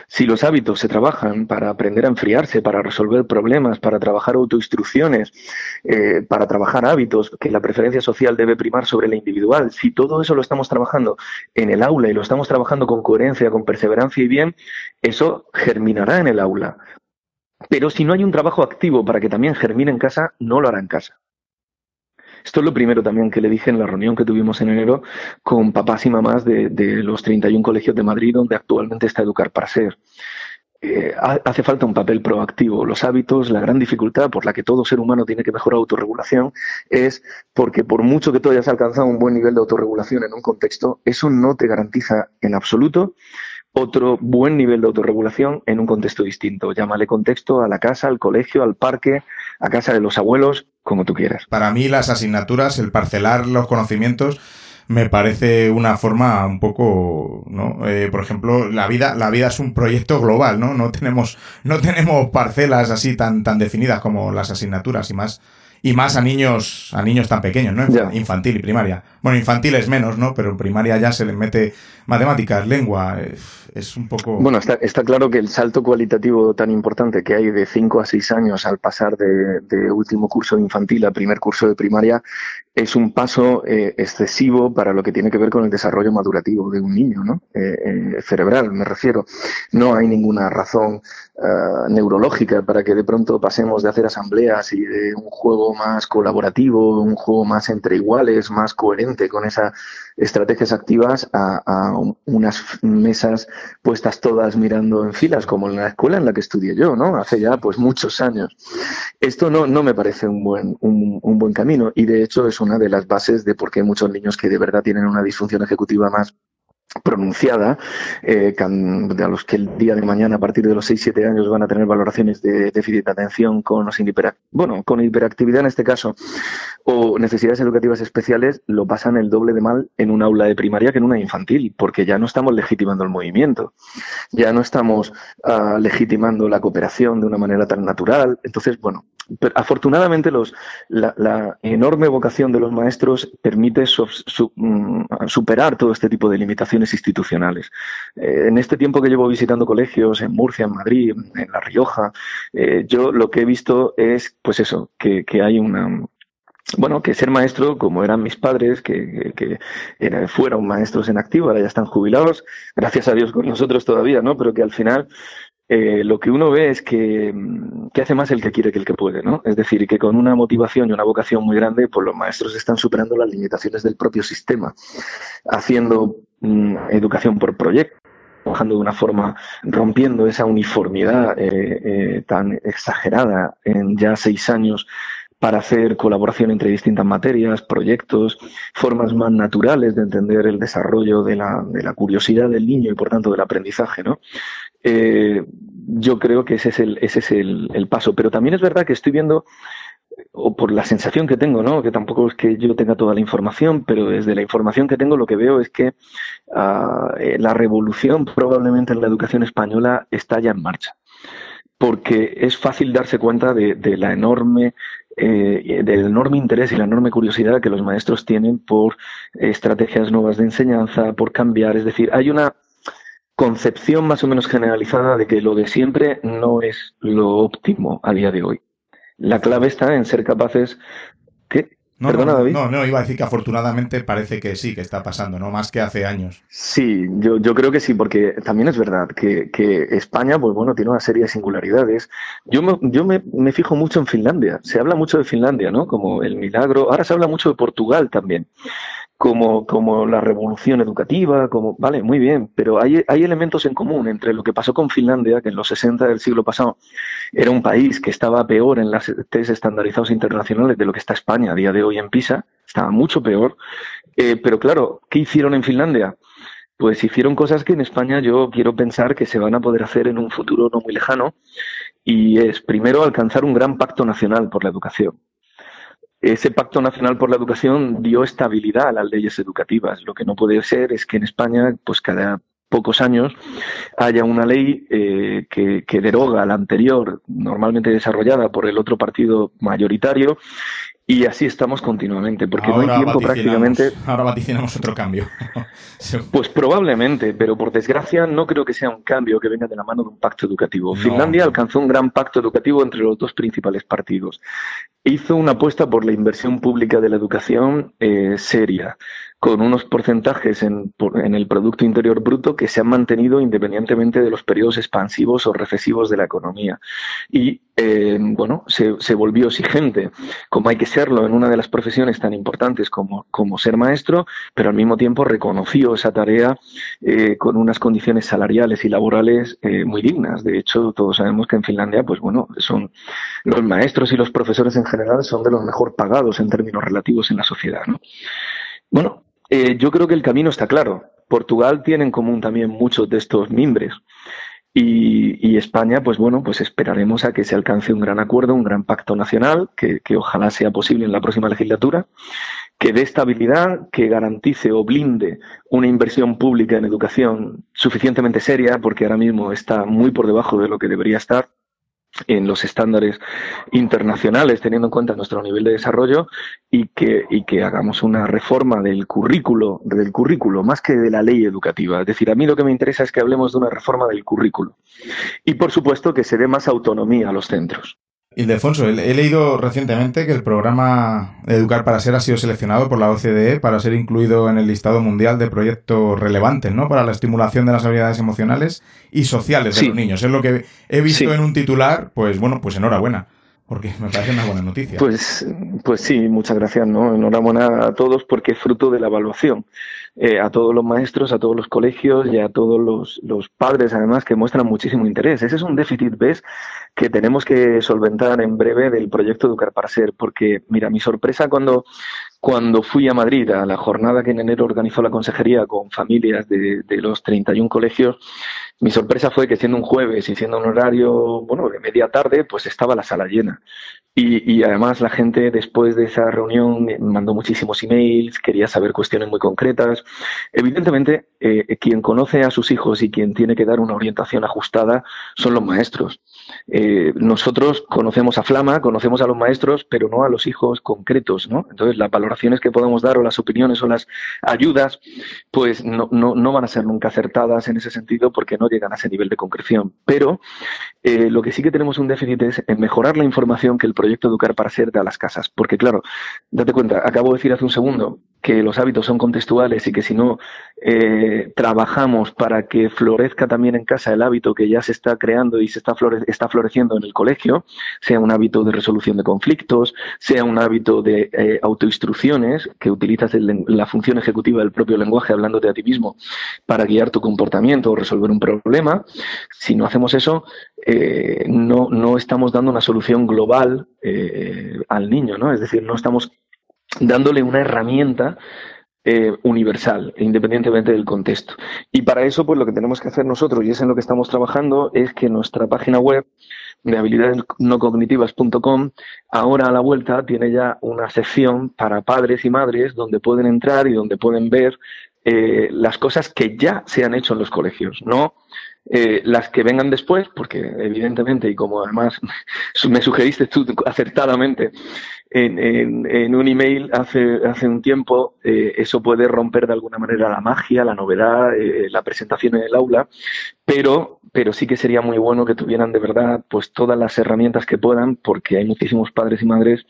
Si los hábitos se trabajan para aprender a enfriarse, para resolver problemas, para trabajar autoinstrucciones, eh, para trabajar hábitos, que la preferencia social debe primar sobre la individual, si todo eso lo estamos trabajando en el aula y lo estamos trabajando con coherencia, con perseverancia y bien, eso germinará en el aula. Pero si no hay un trabajo activo para que también germine en casa, no lo hará en casa. Esto es lo primero también que le dije en la reunión que tuvimos en enero con papás y mamás de, los 31 colegios de Madrid donde actualmente está Educar para Ser. Eh, hace falta un papel proactivo. Los hábitos, la gran dificultad por la que todo ser humano tiene que mejorar autorregulación es porque por mucho que tú hayas alcanzado un buen nivel de autorregulación en un contexto, eso no te garantiza en absoluto otro buen nivel de autorregulación en un contexto distinto. Llámale contexto a la casa, al colegio, al parque, a casa de los abuelos, como tú quieras. Para mí las asignaturas, el parcelar los conocimientos, me parece una forma un poco, ¿no? Eh, por ejemplo, la vida, la vida es un proyecto global, ¿no? No tenemos, no tenemos parcelas así tan, tan definidas como las asignaturas y más y más a niños, a niños tan pequeños, ¿no? Infantil y primaria. Bueno, infantil es menos, ¿no? Pero en primaria ya se les mete matemáticas, lengua, Bueno, está, claro que el salto cualitativo tan importante que hay de 5 a 6 años al pasar de, último curso infantil a primer curso de primaria es un paso eh, excesivo para lo que tiene que ver con el desarrollo madurativo de un niño, ¿no? Eh, eh, cerebral, me refiero. No hay ninguna razón neurológica para que de pronto pasemos de hacer asambleas y de un juego más colaborativo, un juego más entre iguales, más coherente con esas estrategias activas a, unas mesas puestas todas mirando en filas, como en la escuela en la que estudié yo, ¿no? Hace ya pues muchos años. Esto no, no me parece un buen, un buen camino y de hecho es una de las bases de por qué muchos niños que de verdad tienen una disfunción ejecutiva más pronunciada, eh, a los que el día de mañana, a partir de los 6-7 años, van a tener valoraciones de déficit de atención con, bueno, con hiperactividad en este caso, o necesidades educativas especiales, lo pasan el doble de mal en un aula de primaria que en una infantil, porque ya no estamos legitimando el movimiento, ya no estamos uh, legitimando la cooperación de una manera tan natural. Entonces, bueno, afortunadamente los, la, la, enorme vocación de los maestros permite su, su, mm, superar todo este tipo de limitaciones institucionales. Eh, en este tiempo que llevo visitando colegios en Murcia, en Madrid, en La Rioja, eh, yo lo que he visto es, pues eso, que, que hay una, bueno, que ser maestro, como eran mis padres, que, que, que, fueron maestros en activo, ahora ya están jubilados, gracias a Dios con nosotros todavía, ¿no? Pero que al final eh, lo que uno ve es que, que, hace más el que quiere que el que puede, ¿no? Es decir, que con una motivación y una vocación muy grande, pues los maestros están superando las limitaciones del propio sistema, haciendo mm, educación por proyecto trabajando de una forma, rompiendo esa uniformidad eh, eh, tan exagerada en ya seis años para hacer colaboración entre distintas materias, proyectos, formas más naturales de entender el desarrollo de la, de la curiosidad del niño y por tanto del aprendizaje, ¿no? Eh, yo creo que ese es, el, ese es el, el, paso. Pero también es verdad que estoy viendo, o por la sensación que tengo, ¿no? que tampoco es que yo tenga toda la información, pero desde la información que tengo lo que veo es que uh, la revolución probablemente en la educación española está ya en marcha. Porque es fácil darse cuenta de, de la enorme eh, del enorme interés y la enorme curiosidad que los maestros tienen por estrategias nuevas de enseñanza, por cambiar. Es decir, hay una concepción más o menos generalizada de que lo de siempre no es lo óptimo a día de hoy. La clave está en ser capaces. ¿Qué? No, Perdona, no, David. No, no, iba a decir que afortunadamente parece que sí, que está pasando, no más que hace años. Sí, yo, yo creo que sí, porque también es verdad que, que España, pues bueno, tiene una serie de singularidades. Yo, me, yo me, me, fijo mucho en Finlandia. Se habla mucho de Finlandia, ¿no? Como el milagro. Ahora se habla mucho de Portugal también como, como la revolución educativa, como, vale, muy bien, pero hay, hay elementos en común entre lo que pasó con Finlandia, que en los 60 del siglo pasado era un país que estaba peor en las test estandarizados internacionales de lo que está España a día de hoy en PISA, estaba mucho peor, eh, pero claro, ¿qué hicieron en Finlandia? Pues hicieron cosas que en España yo quiero pensar que se van a poder hacer en un futuro no muy lejano, y es primero alcanzar un gran pacto nacional por la educación ese Pacto Nacional por la Educación dio estabilidad a las leyes educativas. Lo que no puede ser es que en España, pues cada pocos años haya una ley eh, que, que deroga la anterior, normalmente desarrollada por el otro partido mayoritario, y así estamos continuamente, porque no hay tiempo prácticamente. Ahora vaticinamos otro cambio. pues probablemente, pero por desgracia no creo que sea un cambio que venga de la mano de un pacto educativo. Finlandia alcanzó un gran pacto educativo entre los dos principales partidos. Hizo una apuesta por la inversión pública de la educación eh, seria con unos porcentajes en, el Producto Interior Bruto que se han mantenido independientemente de los periodos expansivos o recesivos de la economía. Y, eh, bueno, se, volvió exigente, como hay que serlo en una de las profesiones tan importantes como, como ser maestro, pero al mismo tiempo reconoció esa tarea eh, con unas condiciones salariales y laborales eh, muy dignas. De hecho, todos sabemos que en Finlandia, pues bueno, son los maestros y los profesores en general son de los mejor pagados en términos relativos en la sociedad. ¿no? Bueno, eh, yo creo que el camino está claro. Portugal tiene en común también muchos de estos mimbres. Y, España, pues bueno, pues esperaremos a que se alcance un gran acuerdo, un gran pacto nacional, que, ojalá sea posible en la próxima legislatura, que dé estabilidad, que garantice o blinde una inversión pública en educación suficientemente seria, porque ahora mismo está muy por debajo de lo que debería estar, en los estándares internacionales, teniendo en cuenta nuestro nivel de desarrollo, y que, y que hagamos una reforma del currículo, del currículo, más que de la ley educativa. Es decir, a mí lo que me interesa es que hablemos de una reforma del currículo. Y por supuesto que se dé más autonomía a los centros. Ildefonso, he, leído recientemente que el programa Educar para Ser ha sido seleccionado por la OCDE para ser incluido en el listado mundial de proyectos relevantes, ¿no? Para la estimulación de las habilidades emocionales y sociales de los niños. Es lo que he visto en un titular, pues bueno, pues enhorabuena porque me parece una buena noticia. Pues, pues sí, muchas gracias, ¿no? Enhorabuena a todos porque es fruto de la evaluación. Eh, a todos los maestros, a todos los colegios y a todos los, los, padres, además, que muestran muchísimo interés. Ese es un déficit, ¿ves?, que tenemos que solventar en breve del proyecto Educar para Ser, porque, mira, mi sorpresa cuando, cuando fui a Madrid a la jornada que en enero organizó la consejería con familias de, de los 31 colegios, mi sorpresa fue que siendo un jueves y siendo un horario, bueno, de media tarde, pues estaba la sala llena. Y, además la gente después de esa reunión mandó muchísimos emails, quería saber cuestiones muy concretas. Evidentemente, eh, quien conoce a sus hijos y quien tiene que dar una orientación ajustada son los maestros. Eh, nosotros conocemos a Flama, conocemos a los maestros, pero no a los hijos concretos, ¿no? Entonces, las valoraciones que podemos dar o las opiniones o las ayudas, pues no, no, no van a ser nunca acertadas en ese sentido porque no llegan a ese nivel de concreción. Pero eh, lo que sí que tenemos un déficit es en mejorar la información que el proyecto Educar para Ser a las casas. Porque, claro, date cuenta, acabo de decir hace un segundo que los hábitos son contextuales y que si no eh, trabajamos para que florezca también en casa el hábito que ya se está creando y se está, está floreciendo en el colegio, sea un hábito de resolución de conflictos, sea un hábito de eh, autoinstrucciones, que utilizas la función ejecutiva del propio lenguaje hablándote a ti mismo para guiar tu comportamiento o resolver un problema, si no hacemos eso, eh, no, no estamos dando una solución global al niño, ¿no? Es decir, no estamos dándole una herramienta eh, universal, independientemente del contexto. Y para eso, pues lo que tenemos que hacer nosotros, y es en lo que estamos trabajando, es que nuestra página web de habilidadesnocognitivas.com ahora a la vuelta tiene ya una sección para padres y madres donde pueden entrar y donde pueden ver eh, las cosas que ya se han hecho en los colegios, no eh, las que vengan después, porque evidentemente, y como además me sugeriste tú acertadamente en, en, un email hace, hace un tiempo, eh, eso puede romper de alguna manera la magia, la novedad, eh, la presentación en el aula, pero, pero sí que sería muy bueno que tuvieran de verdad pues todas las herramientas que puedan, porque hay muchísimos padres y madres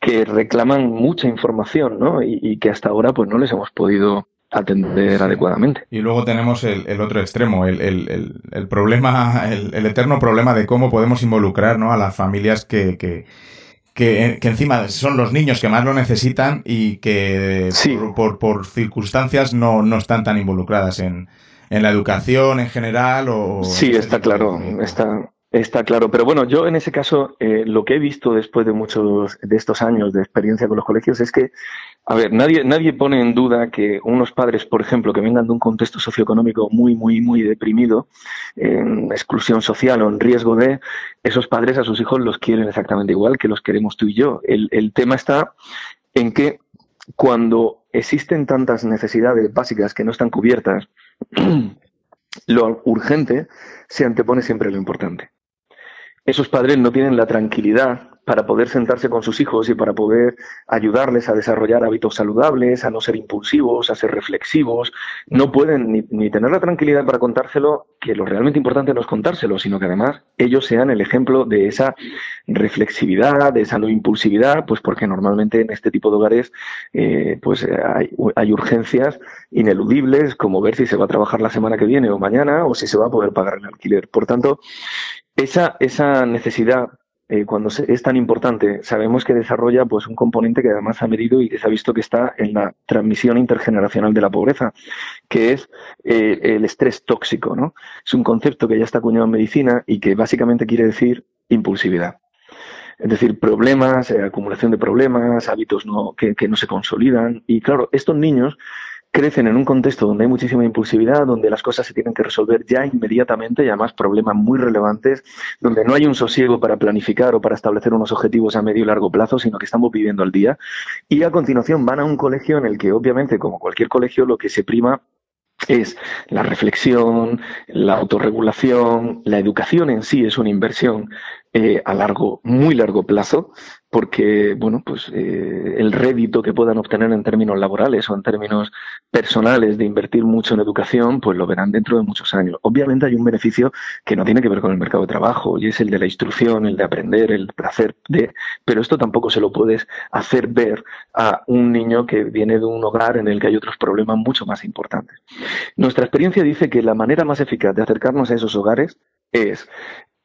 que reclaman mucha información, ¿no? Y, y que hasta ahora pues no les hemos podido atender adecuadamente. Y luego tenemos el, el otro extremo, el, el, el problema, el, eterno problema de cómo podemos involucrar ¿no? a las familias que, que que, encima son los niños que más lo necesitan y que por, por, circunstancias no, no, están tan involucradas en, en, la educación en general o... Sí, está claro, está, está claro. Pero bueno, yo en ese caso eh, lo que he visto después de muchos de estos años de experiencia con los colegios es que a ver, nadie, nadie pone en duda que unos padres, por ejemplo, que vengan de un contexto socioeconómico muy, muy, muy deprimido, en exclusión social o en riesgo de, esos padres a sus hijos los quieren exactamente igual que los queremos tú y yo. El, el tema está en que cuando existen tantas necesidades básicas que no están cubiertas, lo urgente se antepone siempre lo importante. Esos padres no tienen la tranquilidad para poder sentarse con sus hijos y para poder ayudarles a desarrollar hábitos saludables, a no ser impulsivos, a ser reflexivos. No pueden ni, tener la tranquilidad para contárselo, que lo realmente importante no es contárselo, sino que además ellos sean el ejemplo de esa reflexividad, de esa no impulsividad, pues porque normalmente en este tipo de hogares eh, pues hay, hay urgencias ineludibles, como ver si se va a trabajar la semana que viene o mañana, o si se va a poder pagar el alquiler. Por tanto, esa, esa necesidad eh, cuando es tan importante, sabemos que desarrolla pues un componente que además ha medido y que se ha visto que está en la transmisión intergeneracional de la pobreza, que es eh, el estrés tóxico, ¿no? Es un concepto que ya está acuñado en medicina y que básicamente quiere decir impulsividad. Es decir, problemas, eh, acumulación de problemas, hábitos que no se consolidan. Y claro, estos niños crecen en un contexto donde hay muchísima impulsividad, donde las cosas se tienen que resolver ya inmediatamente y además problemas muy relevantes, donde no hay un sosiego para planificar o para establecer unos objetivos a medio y largo plazo, sino que estamos viviendo al día. Y a continuación van a un colegio en el que obviamente, como cualquier colegio, lo que se prima es la reflexión, la autorregulación, la educación en sí es una inversión eh, a largo, muy largo plazo, porque bueno, pues eh, el rédito que puedan obtener en términos laborales o en términos personales de invertir mucho en educación, pues lo verán dentro de muchos años. Obviamente hay un beneficio que no tiene que ver con el mercado de trabajo y es el de la instrucción, el de aprender, el placer de, pero esto tampoco se lo puedes hacer ver a un niño que viene de un hogar en el que hay otros problemas mucho más importantes. Nuestra experiencia dice que la manera más eficaz de acercarnos a esos hogares es,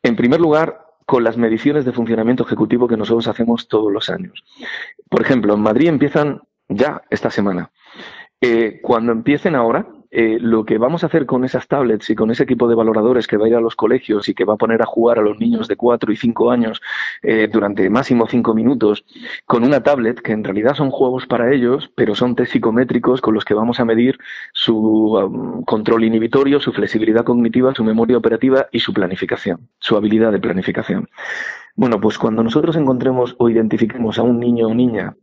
en primer lugar, con las mediciones de funcionamiento ejecutivo que nosotros hacemos todos los años. Por ejemplo, en Madrid empiezan ya esta semana. Eh, cuando empiecen ahora, eh, lo que vamos a hacer con esas tablets y con ese equipo de valoradores que va a ir a los colegios y que va a poner a jugar a los niños de 4 y 5 años eh, durante máximo 5 minutos con una tablet, que en realidad son juegos para ellos, pero son test psicométricos con los que vamos a medir su um, control inhibitorio, su flexibilidad cognitiva, su memoria operativa y su planificación, su habilidad de planificación. Bueno, pues cuando nosotros encontremos o identifiquemos a un niño o niña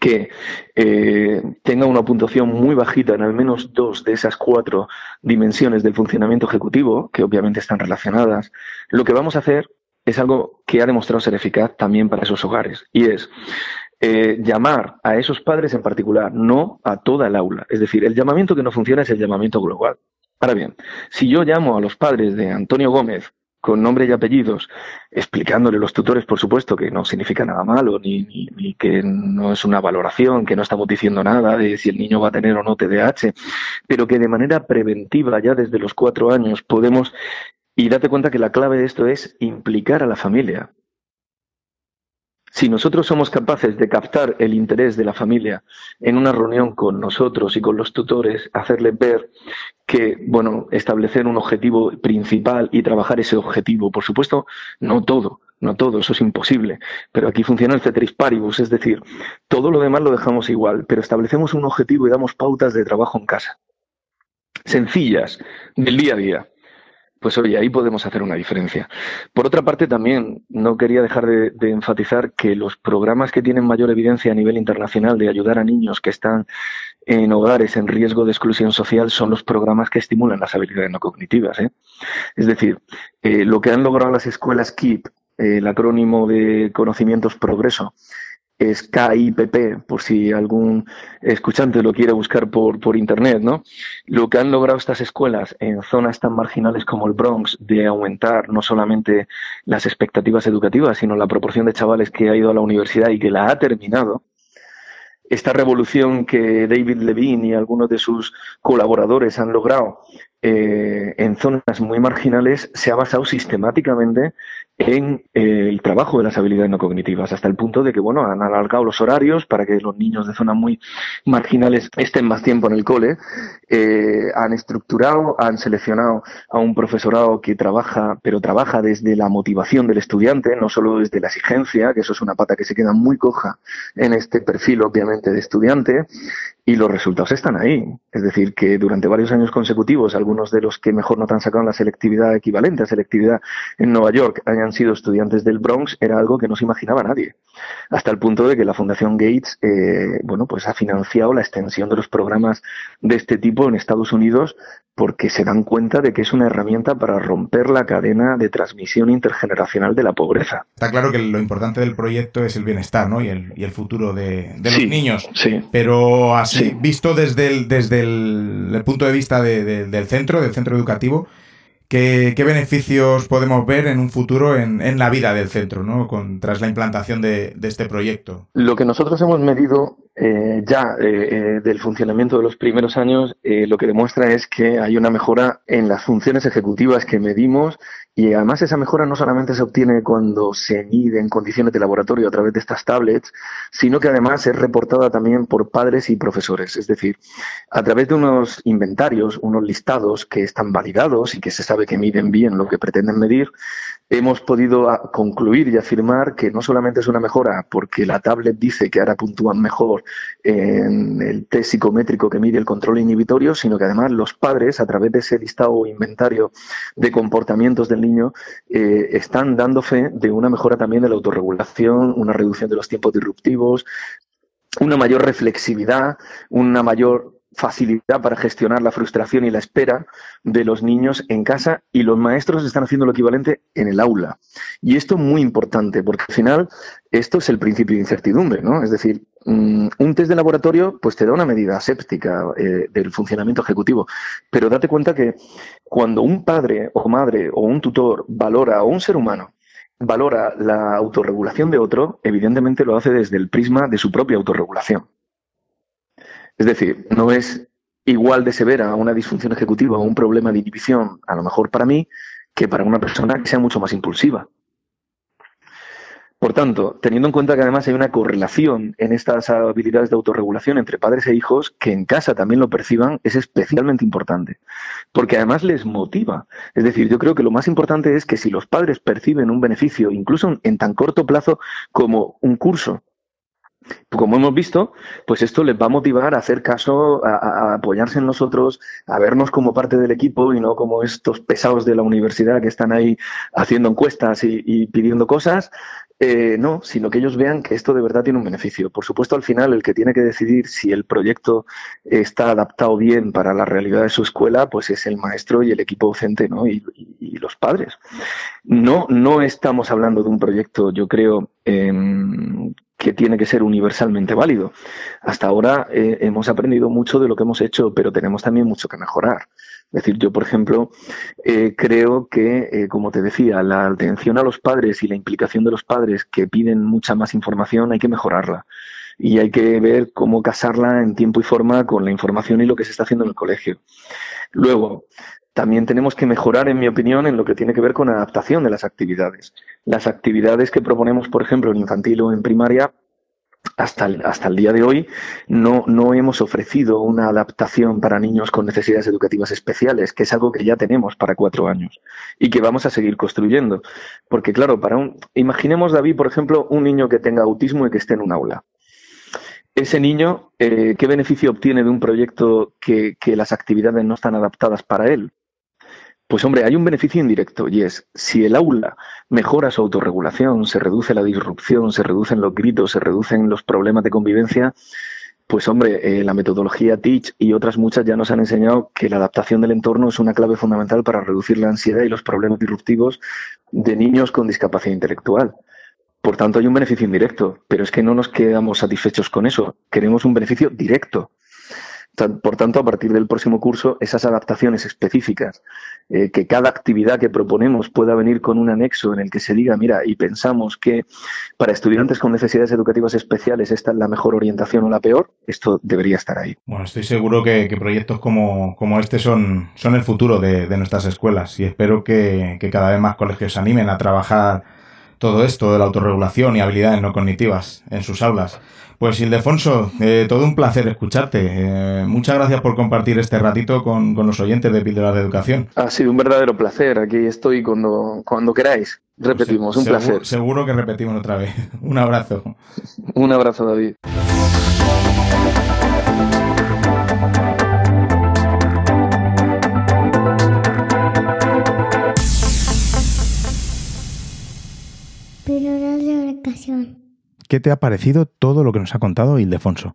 que eh, tenga una puntuación muy bajita en al menos dos de esas cuatro dimensiones del funcionamiento ejecutivo, que obviamente están relacionadas, lo que vamos a hacer es algo que ha demostrado ser eficaz también para esos hogares, y es eh, llamar a esos padres en particular, no a toda el aula. Es decir, el llamamiento que no funciona es el llamamiento global. Ahora bien, si yo llamo a los padres de Antonio Gómez con nombre y apellidos, explicándole los tutores, por supuesto, que no significa nada malo, ni, ni, que no es una valoración, que no estamos diciendo nada de si el niño va a tener o no TDAH, pero que de manera preventiva, ya desde los cuatro años, podemos, y date cuenta que la clave de esto es implicar a la familia. Si nosotros somos capaces de captar el interés de la familia en una reunión con nosotros y con los tutores, hacerles ver que, bueno, establecer un objetivo principal y trabajar ese objetivo, por supuesto, no todo, no todo, eso es imposible, pero aquí funciona el ceteris paribus, es decir, todo lo demás lo dejamos igual, pero establecemos un objetivo y damos pautas de trabajo en casa. Sencillas, del día a día pues oye, ahí podemos hacer una diferencia. Por otra parte, también no quería dejar de, enfatizar que los programas que tienen mayor evidencia a nivel internacional de ayudar a niños que están en hogares en riesgo de exclusión social son los programas que estimulan las habilidades no cognitivas. ¿eh? Es decir, eh, lo que han logrado las escuelas KIP, el acrónimo de conocimientos progreso, es KIPP, por si algún escuchante lo quiere buscar por, por internet, ¿no? Lo que han logrado estas escuelas en zonas tan marginales como el Bronx de aumentar no solamente las expectativas educativas, sino la proporción de chavales que ha ido a la universidad y que la ha terminado, esta revolución que David Levine y algunos de sus colaboradores han logrado eh, en zonas muy marginales se ha basado sistemáticamente en eh, el trabajo de las habilidades no cognitivas, hasta el punto de que, bueno, han alargado los horarios para que los niños de zonas muy marginales estén más tiempo en el cole, eh, han estructurado, han seleccionado a un profesorado que trabaja, pero trabaja desde la motivación del estudiante, no solo desde la exigencia, que eso es una pata que se queda muy coja en este perfil, obviamente, de estudiante, y los resultados están ahí. Es decir, que durante varios años consecutivos, algunos de los que mejor nota han sacado la selectividad equivalente a selectividad en Nueva York han hayan sido estudiantes del Bronx era algo que no se imaginaba nadie. Hasta el punto de que la Fundación Gates, eh, bueno, pues ha financiado la extensión de los programas de este tipo en Estados Unidos porque se dan cuenta de que es una herramienta para romper la cadena de transmisión intergeneracional de la pobreza. Está claro que lo importante del proyecto es el bienestar ¿no? y, el, y el futuro de, de los niños. Sí. Pero así, visto desde el, desde el, punto de vista del centro, del centro educativo, ¿Qué, beneficios podemos ver en un futuro en, la vida del centro, ¿no? Con, tras la implantación de, este proyecto? Lo que nosotros hemos medido eh, ya eh, eh, del funcionamiento de los primeros años, lo que demuestra es que hay una mejora en las funciones ejecutivas que medimos y además esa mejora no solamente se obtiene cuando se mide en condiciones de laboratorio a través de estas tablets, sino que además es reportada también por padres y profesores. Es decir, a través de unos inventarios, unos listados que están validados y que se sabe que miden bien lo que pretenden medir, hemos podido ah, concluir y afirmar que no solamente es una mejora porque la tablet dice que ahora puntúan mejor en el test psicométrico que mide el control inhibitorio, sino que además los padres, a través de ese listado o inventario de comportamientos del niño, eh, están dando fe de una mejora también de la autorregulación, una reducción de los tiempos disruptivos, una mayor reflexividad, una mayor facilidad para gestionar la frustración y la espera de los niños en casa y los maestros están haciendo lo equivalente en el aula. Y esto es muy importante porque al final esto es el principio de incertidumbre, ¿no? Es decir, mm, un test de laboratorio pues te da una medida séptica eh, del funcionamiento ejecutivo, pero date cuenta que cuando un padre o madre o un tutor valora o un ser humano valora la autorregulación de otro, evidentemente lo hace desde el prisma de su propia autorregulación. Es decir, no es igual de severa una disfunción ejecutiva o un problema de inhibición, a lo mejor para mí, que para una persona que sea mucho más impulsiva. Por tanto, teniendo en cuenta que además hay una correlación en estas habilidades de autorregulación entre padres e hijos, que en casa también lo perciban, es especialmente importante, porque además les motiva. Es decir, yo creo que lo más importante es que si los padres perciben un beneficio, incluso en tan corto plazo como un curso, como hemos visto, pues esto les va a motivar a hacer caso, a, apoyarse en nosotros, a vernos como parte del equipo y no como estos pesados de la universidad que están ahí haciendo encuestas y, pidiendo cosas. Eh, no, sino que ellos vean que esto de verdad tiene un beneficio. Por supuesto, al final, el que tiene que decidir si el proyecto está adaptado bien para la realidad de su escuela, pues es el maestro y el equipo docente, ¿no? Y, los padres. No, no estamos hablando de un proyecto, yo creo, em, que tiene que ser universalmente válido. Hasta ahora eh, hemos aprendido mucho de lo que hemos hecho, pero tenemos también mucho que mejorar. Es decir, yo, por ejemplo, eh, creo que, eh, como te decía, la atención a los padres y la implicación de los padres que piden mucha más información hay que mejorarla. Y hay que ver cómo casarla en tiempo y forma con la información y lo que se está haciendo en el colegio. Luego, también tenemos que mejorar, en mi opinión, en lo que tiene que ver con adaptación de las actividades. Las actividades que proponemos, por ejemplo, en infantil o en primaria, hasta el, hasta el día de hoy no, no hemos ofrecido una adaptación para niños con necesidades educativas especiales, que es algo que ya tenemos para cuatro años y que vamos a seguir construyendo. Porque claro, para un, imaginemos, David, por ejemplo, un niño que tenga autismo y que esté en un aula ese niño, eh, ¿qué beneficio obtiene de un proyecto que, que, las actividades no están adaptadas para él? Pues hombre, hay un beneficio indirecto y es si el aula mejora su autorregulación, se reduce la disrupción, se reducen los gritos, se reducen los problemas de convivencia, pues hombre, eh, la metodología Teach y otras muchas ya nos han enseñado que la adaptación del entorno es una clave fundamental para reducir la ansiedad y los problemas disruptivos de niños con discapacidad intelectual. Por tanto, hay un beneficio indirecto, pero es que no nos quedamos satisfechos con eso. Queremos un beneficio directo. Por tanto, a partir del próximo curso, esas adaptaciones específicas, eh, que cada actividad que proponemos pueda venir con un anexo en el que se diga, mira, y pensamos que para estudiantes con necesidades educativas especiales esta es la mejor orientación o la peor, esto debería estar ahí. Bueno, estoy seguro que, proyectos como, como, este son, son el futuro de, nuestras escuelas y espero que, que cada vez más colegios se animen a trabajar todo esto de la autorregulación y habilidades no cognitivas en sus aulas. Pues Ildefonso, eh, todo un placer escucharte. Eh, muchas gracias por compartir este ratito con, los oyentes de Píldoras de Educación. Ha sido un verdadero placer. Aquí estoy cuando, cuando queráis. Repetimos, un placer. Seguro que repetimos otra vez. un abrazo. un abrazo, David. ¿Qué te ha parecido todo lo que nos ha contado Ildefonso?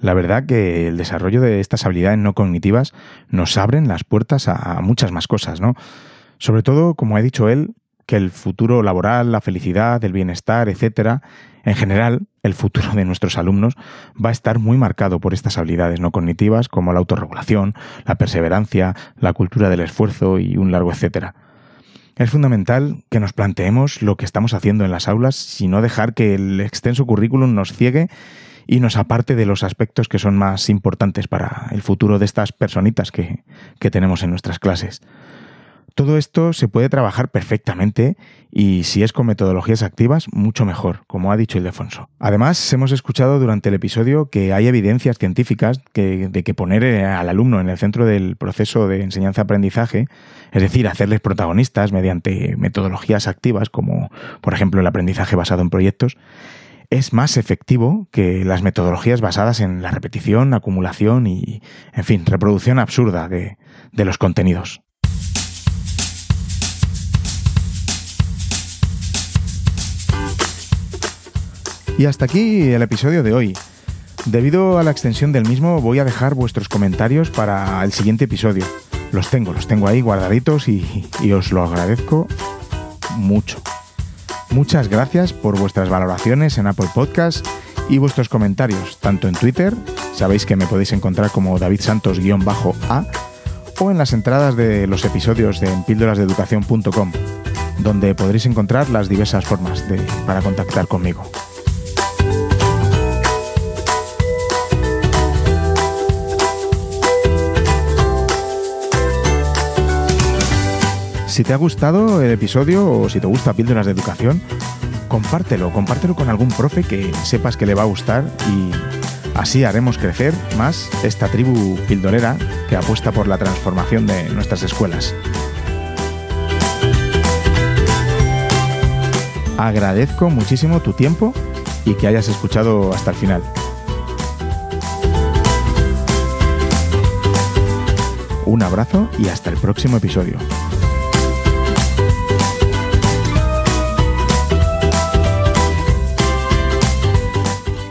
La verdad que el desarrollo de estas habilidades no cognitivas nos abren las puertas a, muchas más cosas, ¿no? Sobre todo, como ha dicho él, que el futuro laboral, la felicidad, el bienestar, etcétera, en general, el futuro de nuestros alumnos va a estar muy marcado por estas habilidades no cognitivas como la autorregulación, la perseverancia, la cultura del esfuerzo y un largo etcétera. Es fundamental que nos planteemos lo que estamos haciendo en las aulas y no dejar que el extenso currículum nos ciegue y nos aparte de los aspectos que son más importantes para el futuro de estas personitas que, que tenemos en nuestras clases. Todo esto se puede trabajar perfectamente y si es con metodologías activas, mucho mejor, como ha dicho Ildefonso. Además, hemos escuchado durante el episodio que hay evidencias científicas de que poner eh, al alumno en el centro del proceso de enseñanza-aprendizaje, es decir, hacerles protagonistas mediante metodologías activas, como por ejemplo el aprendizaje basado en proyectos, es más efectivo que las metodologías basadas en la repetición, acumulación y, en fin, reproducción absurda de, de los contenidos. Y hasta aquí el episodio de hoy. Debido a la extensión del mismo, voy a dejar vuestros comentarios para el siguiente episodio. Los tengo, los tengo ahí guardaditos y, os lo agradezco mucho. Muchas gracias por vuestras valoraciones en Apple Podcast y vuestros comentarios, tanto en Twitter, sabéis que me podéis encontrar como David Santos-A, o en las entradas de los episodios de píldorasdeeducación.com, donde podréis encontrar las diversas formas de, para contactar conmigo. Si te ha gustado el episodio o si te gusta Píldoras de Educación, compártelo, compártelo con algún profe que sepas que le va a gustar y así haremos crecer más esta tribu pildorera que apuesta por la transformación de nuestras escuelas. Agradezco muchísimo tu tiempo y que hayas escuchado hasta el final. Un abrazo y hasta el próximo episodio.